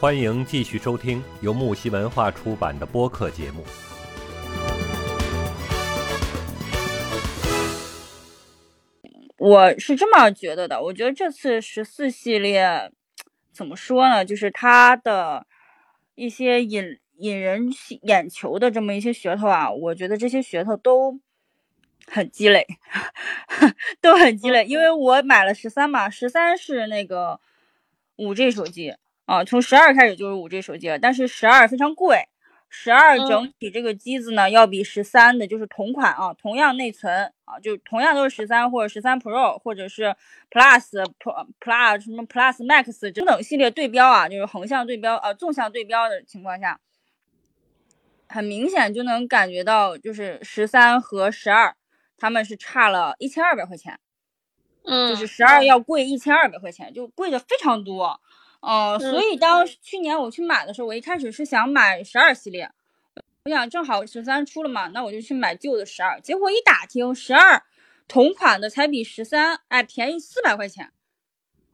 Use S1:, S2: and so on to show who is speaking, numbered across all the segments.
S1: 欢迎继续收听由木西文化出版的播客节目。
S2: 我是这么觉得的，我觉得这次十四系列怎么说呢？就是它的一些引引人眼球的这么一些噱头啊，我觉得这些噱头都很鸡肋，都很鸡肋。因为我买了十三嘛，十三是那个五 G 手机啊，从十二开始就是五 G 手机了，但是十二非常贵。十二整体这个机子呢，要比十三的，就是同款啊，同样内存啊，就同样都是十三或者十三 Pro 或者是 Plus Pro Plus 什么 Plus Max 等等系列对标啊，就是横向对标呃纵向对标的情况下，很明显就能感觉到，就是十三和十二他们是差了一千二百块钱，
S3: 嗯，
S2: 就是十二要贵一千二百块钱，就贵的非常多。哦，所以当去年我去买的时候，我一开始是想买十二系列，我想正好十三出了嘛，那我就去买旧的十二。结果一打听，十二同款的才比十三哎便宜四百块钱。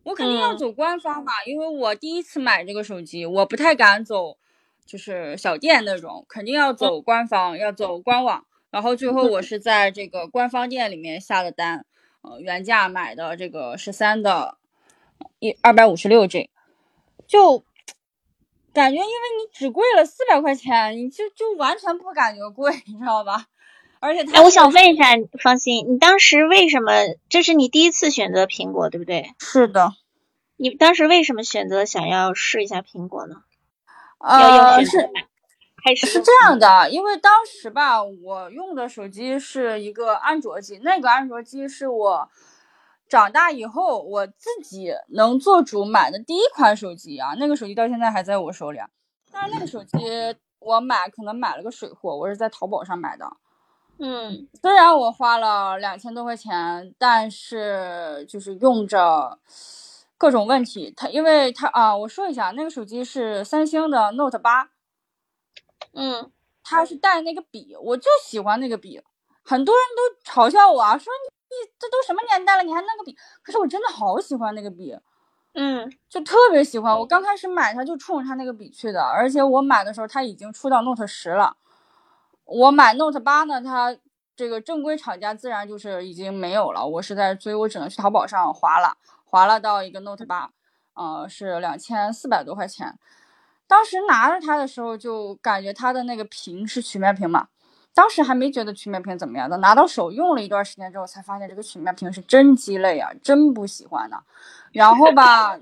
S2: 我肯定要走官方嘛，因为我第一次买这个手机，我不太敢走就是小店那种，肯定要走官方，要走官网。然后最后我是在这个官方店里面下的单，呃，原价买的这个十三的，一二百五十六 G。就感觉，因为你只贵了四百块钱，你就就完全不感觉贵，你知道吧？而且，
S3: 哎，我想问一下，方心，你当时为什么？这是你第一次选择苹果，对不对？
S2: 是的。
S3: 你当时为什么选择想要试一下苹果呢？
S2: 呃，是
S3: 还是
S2: 是这样的，因为当时吧，我用的手机是一个安卓机，那个安卓机是我。长大以后，我自己能做主买的第一款手机啊，那个手机到现在还在我手里啊。但是那个手机我买可能买了个水货，我是在淘宝上买的。
S3: 嗯，
S2: 虽然我花了两千多块钱，但是就是用着各种问题。它因为它啊，我说一下，那个手机是三星的 Note 八。
S3: 嗯，
S2: 它是带那个笔，我就喜欢那个笔。很多人都嘲笑我啊，说你。这都什么年代了，你还那个笔？可是我真的好喜欢那个笔，
S3: 嗯，
S2: 就特别喜欢。我刚开始买它就冲着它那个笔去的，而且我买的时候它已经出到 Note 十了。我买 Note 八呢，它这个正规厂家自然就是已经没有了。我是在，所以我只能去淘宝上划了，划了到一个 Note 八，呃，是两千四百多块钱。当时拿着它的时候就感觉它的那个屏是曲面屏嘛。当时还没觉得曲面屏怎么样的，拿到手用了一段时间之后，才发现这个曲面屏是真鸡肋啊，真不喜欢呢。然后吧，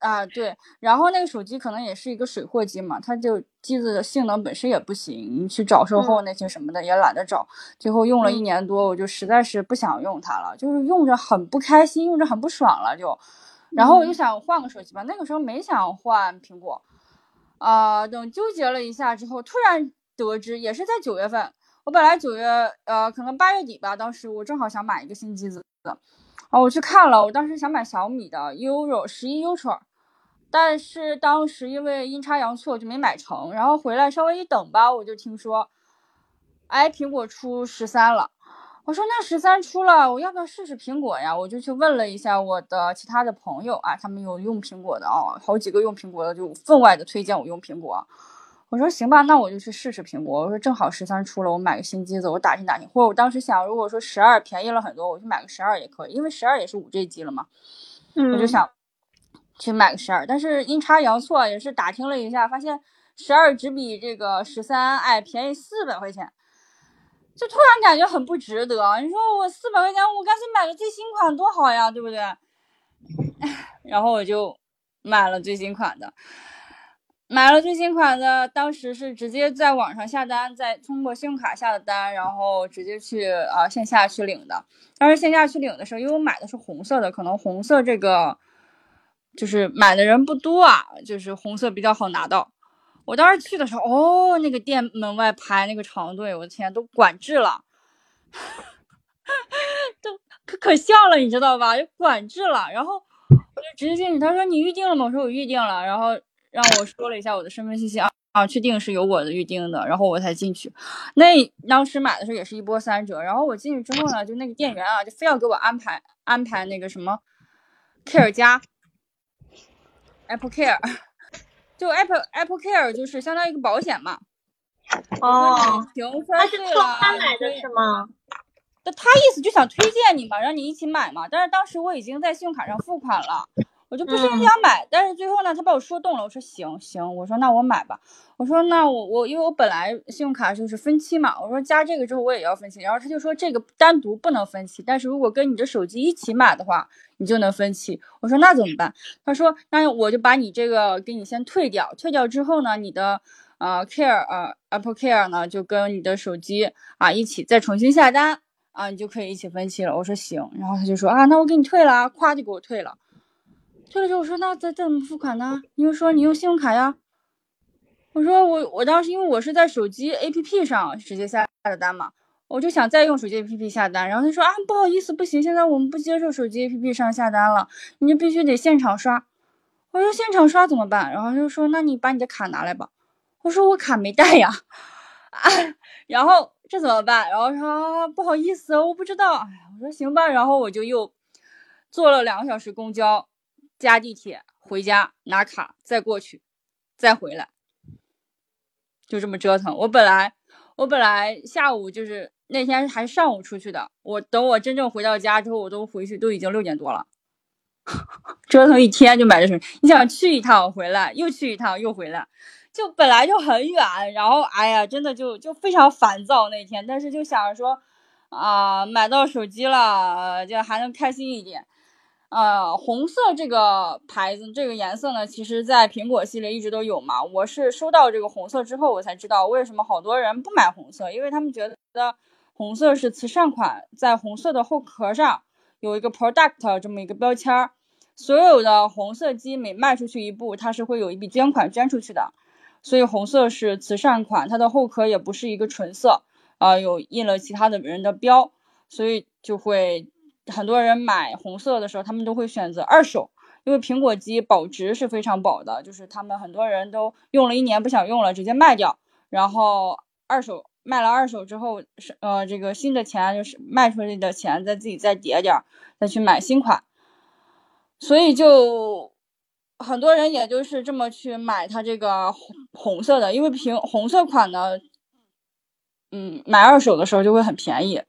S2: 啊对，然后那个手机可能也是一个水货机嘛，它就机子的性能本身也不行，你去找售后那些什么的也懒得找。最后用了一年多，我就实在是不想用它了，就是用着很不开心，用着很不爽了就。然后我就想换个手机吧，那个时候没想换苹果，啊，等纠结了一下之后，突然得知也是在九月份。我本来九月，呃，可能八月底吧，当时我正好想买一个新机子，啊，我去看了，我当时想买小米的 URO 十一 Ultra，但是当时因为阴差阳错就没买成，然后回来稍微一等吧，我就听说，哎，苹果出十三了，我说那十三出了，我要不要试试苹果呀？我就去问了一下我的其他的朋友啊，他们有用苹果的啊，好几个用苹果的就分外的推荐我用苹果。我说行吧，那我就去试试苹果。我说正好十三出了，我买个新机子，我打听打听。或者我当时想，如果说十二便宜了很多，我去买个十二也可以，因为十二也是五 G 机了嘛。
S3: 嗯，
S2: 我就想去买个十二，但是阴差阳错也是打听了一下，发现十二只比这个十三哎便宜四百块钱，就突然感觉很不值得。你说我四百块钱，我干脆买个最新款多好呀，对不对？然后我就买了最新款的。买了最新款的，当时是直接在网上下单，再通过信用卡下的单，然后直接去啊线下去领的。当时线下去领的时候，因为我买的是红色的，可能红色这个就是买的人不多啊，就是红色比较好拿到。我当时去的时候，哦，那个店门外排那个长队，我的天，都管制了，都可可笑了，你知道吧？就管制了。然后我就直接进去，他说你预定了吗？我说我预定了。然后。让我说了一下我的身份信息啊啊，确定是有我的预定的，然后我才进去。那当时买的时候也是一波三折，然后我进去之后呢，就那个店员啊，就非要给我安排安排那个什么 Care 加 Apple Care，就 Apple Apple Care 就是相当于一个保险嘛。
S3: 哦，
S2: 停
S3: 他是冲
S2: 摔碎了，
S3: 他买的是吗？
S2: 那他意思就想推荐你嘛，让你一起买嘛。但是当时我已经在信用卡上付款了，我就不是很
S3: 嗯
S2: 想买。但是最后呢，他把我说动了，我说行行，我说那我买吧。我说那我我因为我本来信用卡就是分期嘛，我说加这个之后我也要分期。然后他就说这个单独不能分期，但是如果跟你的手机一起买的话，你就能分期。我说那怎么办？他说那我就把你这个给你先退掉，退掉之后呢，你的呃 Care 呃 Apple Care 呢就跟你的手机啊一起再重新下单啊，你就可以一起分期了。我说行，然后他就说啊，那我给你退了啊，咵就给我退了。退了之后我说那再怎么付款呢？你又说你用信用卡呀。我说我我当时因为我是在手机 APP 上直接下的单嘛，我就想再用手机 APP 下单，然后他说啊不好意思不行，现在我们不接受手机 APP 上下单了，你就必须得现场刷。我说现场刷怎么办？然后他就说那你把你的卡拿来吧。我说我卡没带呀，啊，然后这怎么办？然后说、啊、不好意思，我不知道。哎，我说行吧，然后我就又坐了两个小时公交加地铁回家拿卡，再过去，再回来，就这么折腾。我本来我本来下午就是那天还是上午出去的，我等我真正回到家之后，我都回去都已经六点多了。折腾一天就买这手机，你想去一趟回来，又去一趟又回来，就本来就很远，然后哎呀，真的就就非常烦躁那天，但是就想着说，啊、买到手机了，就还能开心一点。呃，红色这个牌子，这个颜色呢，其实在苹果系列一直都有嘛。我是收到这个红色之后，我才知道为什么好多人不买红色，因为他们觉得红色是慈善款，在红色的后壳上有一个 product 这么一个标签儿，所有的红色机每卖出去一部，它是会有一笔捐款捐出去的，所以红色是慈善款，它的后壳也不是一个纯色，啊、有印了其他的人的标，所以就会很多人买红色的时候，他们都会选择二手，因为苹果机保值是非常保的，就是他们很多人都用了一年不想用了，直接卖掉，然后二手卖了二手之后，是呃这个新的钱就是卖出去的钱再自己再叠点，再去买新款，所以就很多人也就是这么去买它这个红红色的，因为苹红色款呢，嗯，买二手的时候就会很便宜，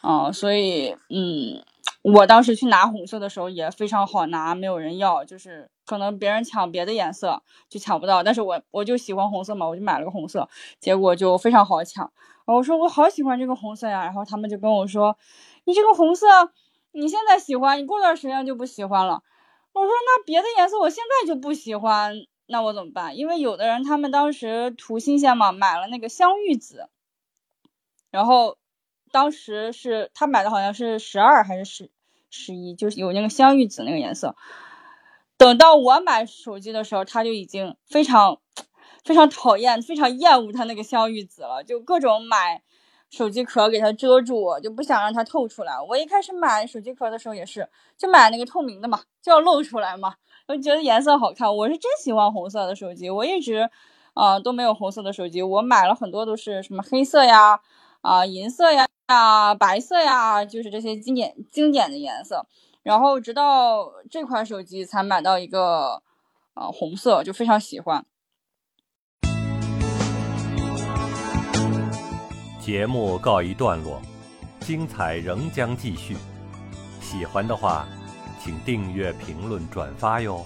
S2: 啊、所以嗯，我当时去拿红色的时候也非常好拿，没有人要，就是可能别人抢别的颜色就抢不到，但是我我就喜欢红色嘛，我就买了个红色，结果就非常好抢。我说我好喜欢这个红色呀，然后他们就跟我说，你这个红色你现在喜欢，你过段时间就不喜欢了。我说那别的颜色我现在就不喜欢，那我怎么办？因为有的人他们当时图新鲜嘛，买了那个香芋紫，然后当时是他买的好像是十二还是十十一，就是有那个香芋紫那个颜色。等到我买手机的时候，他就已经非常非常讨厌、非常厌恶他那个香芋紫了，就各种买手机壳给它遮住，就不想让它透出来。我一开始买手机壳的时候也是，就买那个透明的嘛，就要露出来嘛，我觉得颜色好看。我是真喜欢红色的手机，我一直啊、都没有红色的手机，我买了很多都是什么黑色呀、啊、银色呀、啊白色呀，就是这些经典经典的颜色。然后直到这款手机才买到一个呃红色，就非常喜欢。
S1: 节目告一段落，精彩仍将继续。喜欢的话，请订阅、评论、转发哟。